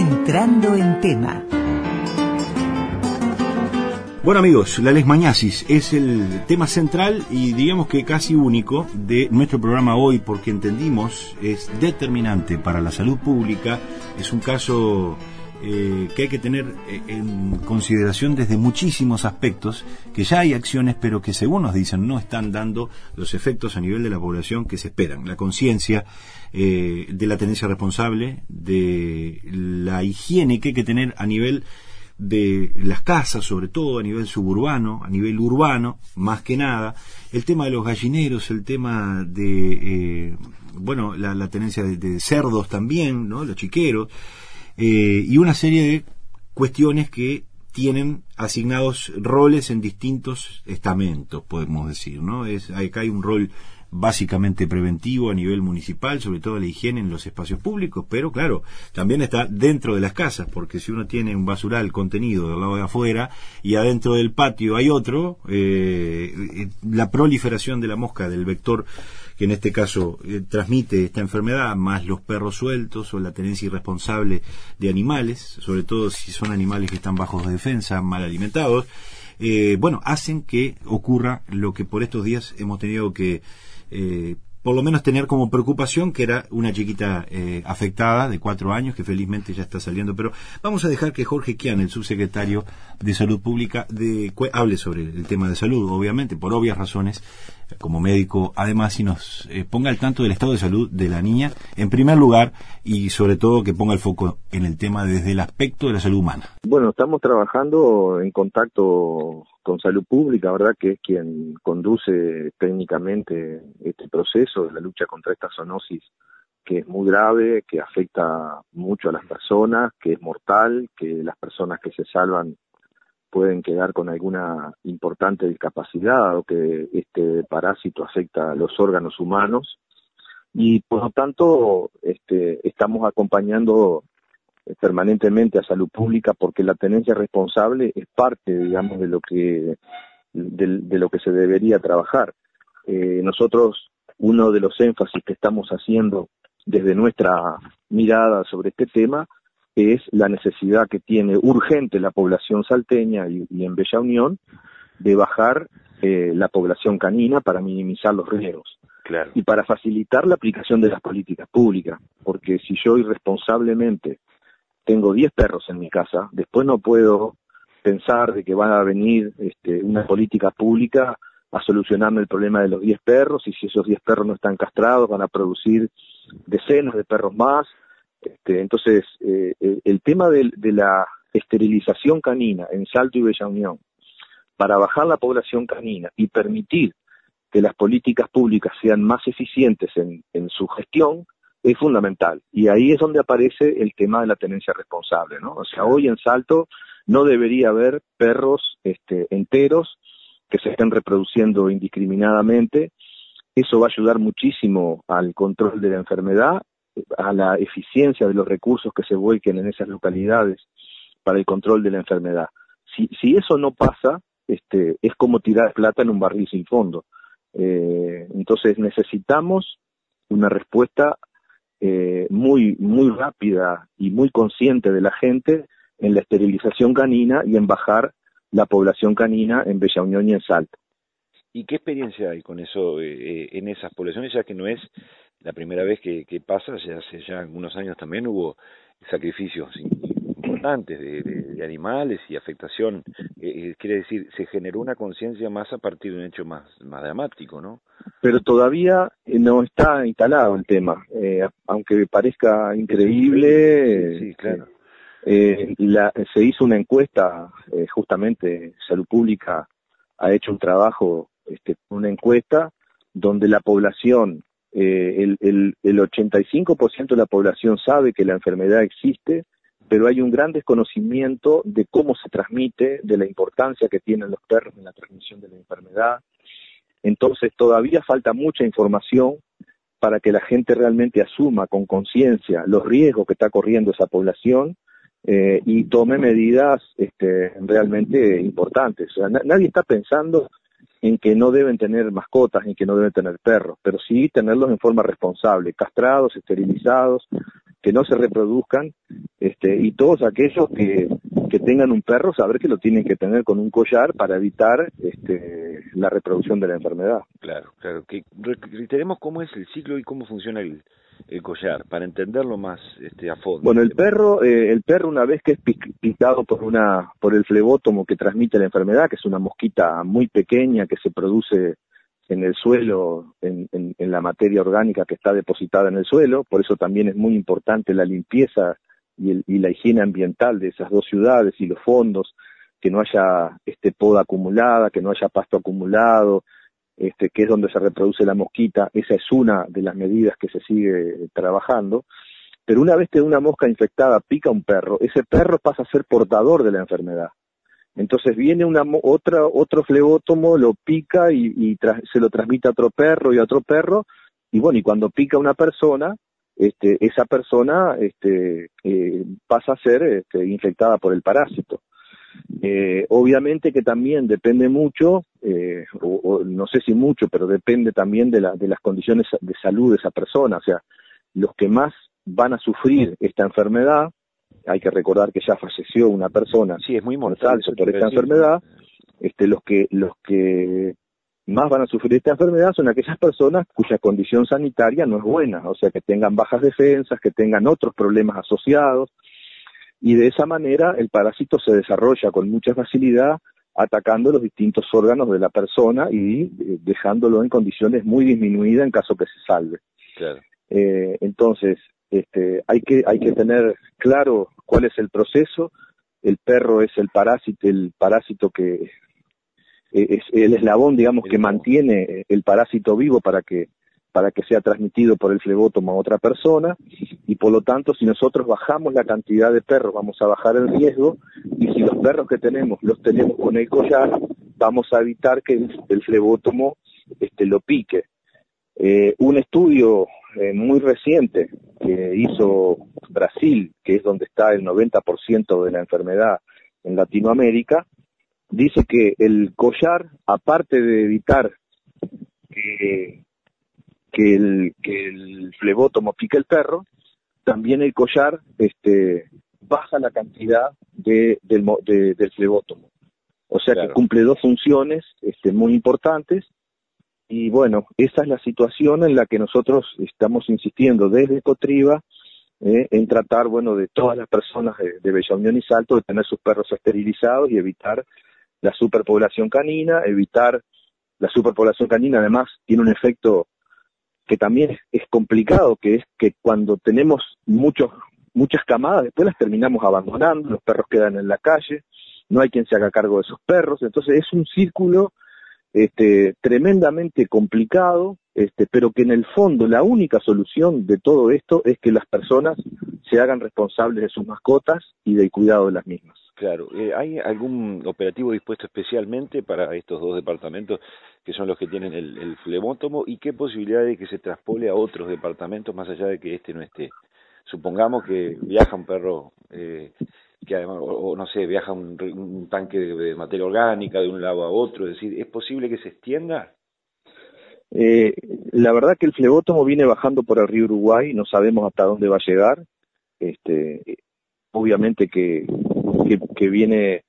Entrando en tema. Bueno amigos, la lesmañasis es el tema central y digamos que casi único de nuestro programa hoy porque entendimos es determinante para la salud pública, es un caso eh, que hay que tener eh, en consideración desde muchísimos aspectos, que ya hay acciones, pero que según nos dicen no están dando los efectos a nivel de la población que se esperan. La conciencia eh, de la tenencia responsable, de la higiene que hay que tener a nivel de las casas, sobre todo a nivel suburbano, a nivel urbano, más que nada, el tema de los gallineros, el tema de, bueno, la, tenencia de, de, cerdos también, ¿no? Los chiqueros, eh, y una serie de cuestiones que tienen asignados roles en distintos estamentos, podemos decir, ¿no? Es, acá hay un rol básicamente preventivo a nivel municipal, sobre todo la higiene en los espacios públicos, pero claro, también está dentro de las casas, porque si uno tiene un basural contenido del lado de afuera y adentro del patio hay otro, eh, eh, la proliferación de la mosca, del vector que en este caso eh, transmite esta enfermedad, más los perros sueltos o la tenencia irresponsable de animales, sobre todo si son animales que están bajo defensa, mal alimentados, bueno, hacen que ocurra lo que por estos días hemos tenido que eh, por lo menos tener como preocupación que era una chiquita eh, afectada de cuatro años que felizmente ya está saliendo. Pero vamos a dejar que Jorge Kian, el subsecretario de Salud Pública, de, hable sobre el tema de salud, obviamente, por obvias razones, como médico, además, y nos eh, ponga al tanto del estado de salud de la niña, en primer lugar, y sobre todo que ponga el foco en el tema desde el aspecto de la salud humana. Bueno, estamos trabajando en contacto con salud pública, ¿verdad? Que es quien conduce técnicamente este proceso de la lucha contra esta zoonosis que es muy grave, que afecta mucho a las personas, que es mortal, que las personas que se salvan pueden quedar con alguna importante discapacidad o que este parásito afecta a los órganos humanos y por lo tanto este, estamos acompañando permanentemente a salud pública porque la tenencia responsable es parte digamos de lo que de, lo que se debería trabajar eh, nosotros uno de los énfasis que estamos haciendo desde nuestra mirada sobre este tema es la necesidad que tiene urgente la población salteña y, en Bella Unión de bajar eh, la población canina para minimizar los riesgos. Y para facilitar la aplicación de las políticas públicas, porque si yo irresponsablemente tengo 10 perros en mi casa, después no puedo pensar de que van a venir este, una política pública a solucionarme el problema de los 10 perros y si esos 10 perros no están castrados van a producir decenas de perros más. Este, entonces, eh, el tema de, la esterilización canina en Salto y Bella Unión, para bajar la población canina y permitir que las políticas públicas sean más eficientes en, su gestión, es fundamental. Y ahí es donde aparece el tema de la tenencia responsable, ¿no? O sea, hoy en Salto no debería haber perros este, enteros que se estén reproduciendo indiscriminadamente. Eso va a ayudar muchísimo al control de la enfermedad a la eficiencia de los recursos que se vuelquen en esas localidades para el control de la enfermedad. Si, si eso no pasa, este, es como tirar plata en un barril sin fondo. Eh, entonces necesitamos una respuesta eh, muy, muy rápida y muy consciente de la gente en la esterilización canina y en bajar la población canina en Bella Unión y en Salto. ¿Y qué experiencia hay con eso eh, en esas poblaciones, ya que no es la primera vez que, pasa, ya hace ya algunos años también hubo sacrificios importantes de, animales y afectación. Eh, eh, quiere decir, se generó una conciencia más a partir de un hecho más, más dramático, ¿no? Pero todavía eh, no está instalado el tema, aunque parezca increíble. Sí, claro. se hizo una encuesta, justamente Salud Pública ha hecho un trabajo, este, una encuesta donde la población eh, el, el, el 85% de la población sabe que la enfermedad existe, pero hay un gran desconocimiento de cómo se transmite, de la importancia que tienen los perros en la transmisión de la enfermedad. Entonces todavía falta mucha información para que la gente realmente asuma con conciencia los riesgos que está corriendo esa población eh, y tome medidas este, realmente importantes. O sea, nadie está pensando en que no deben tener mascotas, en que no deben tener perros, pero sí tenerlos en forma responsable, castrados, esterilizados, que no se reproduzcan, este, y todos aquellos que, que tengan un perro, saber que lo tienen que tener con un collar para evitar este, la reproducción de la enfermedad. Claro, claro. Que reiteremos cómo es el ciclo y cómo funciona el, el collar, para entenderlo más este, a fondo. Bueno, el perro, eh, el perro una vez que es picado por una, por el flebótomo que transmite la enfermedad, que es una mosquita muy pequeña que se produce en el suelo, en, en, la materia orgánica que está depositada en el suelo, por eso también es muy importante la limpieza y, el, y la higiene ambiental de esas dos ciudades y los fondos, que no haya este poda acumulada, que no haya pasto acumulado, este, que es donde se reproduce la mosquita, esa es una de las medidas que se sigue trabajando. Pero una vez que una mosca infectada pica a un perro, ese perro pasa a ser portador de la enfermedad. Entonces viene una otra otro flebótomo, lo pica y, se lo transmite a otro perro y a otro perro, y bueno, y cuando pica una persona, este, esa persona este, eh, pasa a ser este, infectada por el parásito. Eh, obviamente que también depende mucho, eh, o, no sé si mucho, pero depende también de, la, de las condiciones de salud de esa persona. O sea, los que más van a sufrir esta enfermedad, hay que recordar que ya falleció una persona sí, es muy mortal por esta enfermedad, este, los que los que más van a sufrir esta enfermedad son aquellas personas cuya condición sanitaria no es buena, o sea, que tengan bajas defensas, que tengan otros problemas asociados, y de esa manera el parásito se desarrolla con mucha facilidad atacando los distintos órganos de la persona y eh, dejándolo en condiciones muy disminuidas en caso que se salve. Eh, entonces, este, hay que hay que tener claro cuál es el proceso. El perro es el parásito, el parásito que eh, es el eslabón, digamos, que mantiene el parásito vivo para que para que sea transmitido por el flebótomo a otra persona y por lo tanto si nosotros bajamos la cantidad de perros vamos a bajar el riesgo y si los perros que tenemos los tenemos con el collar vamos a evitar que el, flebótomo este, lo pique. Eh, un estudio eh, muy reciente que hizo Brasil, que es donde está el 90% de la enfermedad en Latinoamérica, dice que el collar, aparte de evitar que que el, que el flebótomo pica el perro, también el collar este, baja la cantidad de, del, del flebótomo. O sea que cumple dos funciones este, muy importantes. Y bueno, esa es la situación en la que nosotros estamos insistiendo desde Cotriba eh, en tratar, bueno, de todas las personas de, de Bella Unión y Salto de tener sus perros esterilizados y evitar la superpoblación canina, evitar la superpoblación canina además tiene un efecto que también es, complicado, que es que cuando tenemos muchos, muchas camadas, después las terminamos abandonando, los perros quedan en la calle, no hay quien se haga cargo de esos perros, entonces es un círculo este, tremendamente complicado, este, pero que en el fondo la única solución de todo esto es que las personas se hagan responsables de sus mascotas y del cuidado de las mismas. Claro, eh, ¿hay algún operativo dispuesto especialmente para estos dos departamentos que son los que tienen el, el flebótomo y qué posibilidad de que se traspole a otros departamentos más allá de que este no esté? Supongamos que viaja un perro eh, que además, o, no sé, viaja un, tanque de, materia orgánica de un lado a otro, es decir, ¿es posible que se extienda? Eh, la verdad que el flebótomo viene bajando por el río Uruguay, no sabemos hasta dónde va a llegar. Este, obviamente que que, viene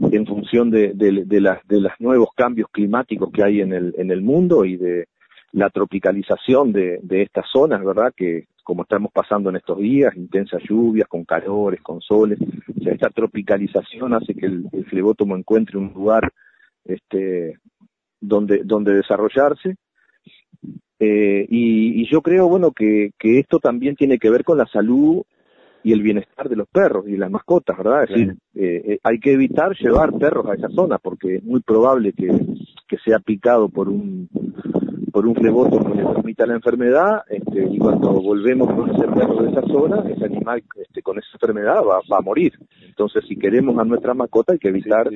en función de, las, los nuevos cambios climáticos que hay en el, en el mundo y de la tropicalización de, estas zonas, ¿verdad? Que como estamos pasando en estos días, intensas lluvias, con calores, con soles, esta tropicalización hace que el, flebótomo encuentre un lugar este, donde, donde desarrollarse. Eh, y, y, yo creo, bueno, que, que esto también tiene que ver con la salud y el bienestar de los perros y las mascotas, ¿verdad? Es decir, eh, eh, hay que evitar llevar perros a esa zona porque es muy probable que, que sea picado por un por un flebótomo que le transmita la enfermedad este, y cuando volvemos con ese perro de esa zona, ese animal este, con esa enfermedad va, va a morir. Entonces, si queremos a nuestra mascota, hay que evitar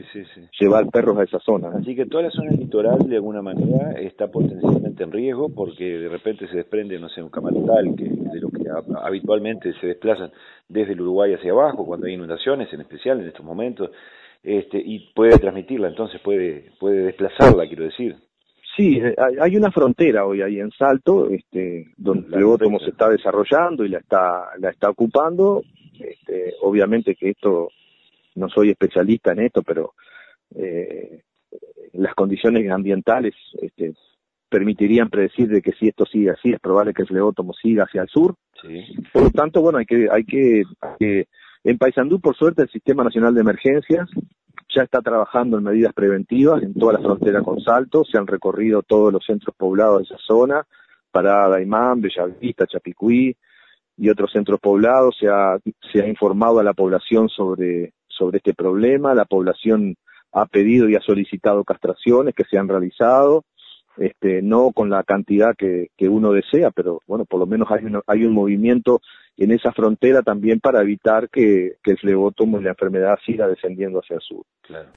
llevar perros a esa zona. Así que toda la zona litoral, de alguna manera, está potencialmente en riesgo porque de repente se desprende, no sé, un camarotal que de lo que habitualmente se desplazan desde el Uruguay hacia abajo, cuando hay inundaciones, en especial en estos momentos, este, y puede transmitirla, entonces puede, puede desplazarla, quiero decir. Sí, eh, hay una frontera hoy ahí en Salto, este, donde el flebótomo se está desarrollando y la está, la está ocupando. Este, obviamente que esto, no soy especialista en esto, pero eh, las condiciones ambientales este, permitirían predecir de que si esto sigue así, es probable que el flebótomo siga hacia el sur. Por lo tanto, bueno, hay que, hay que, hay que en Paysandú, por suerte, el Sistema Nacional de Emergencias ya está trabajando en medidas preventivas en toda la frontera con Salto, se han recorrido todos los centros poblados de esa zona, Parada, Daimán, Bellavista, Chapicuí y otros centros poblados, se ha, se ha informado a la población sobre, sobre este problema, la población ha pedido y ha solicitado castraciones que se han realizado, este, no con la cantidad que, que uno desea, pero bueno, por lo menos hay un, hay un movimiento en esa frontera también para evitar que, que el flebótomo y la enfermedad siga descendiendo hacia el sur. Claro.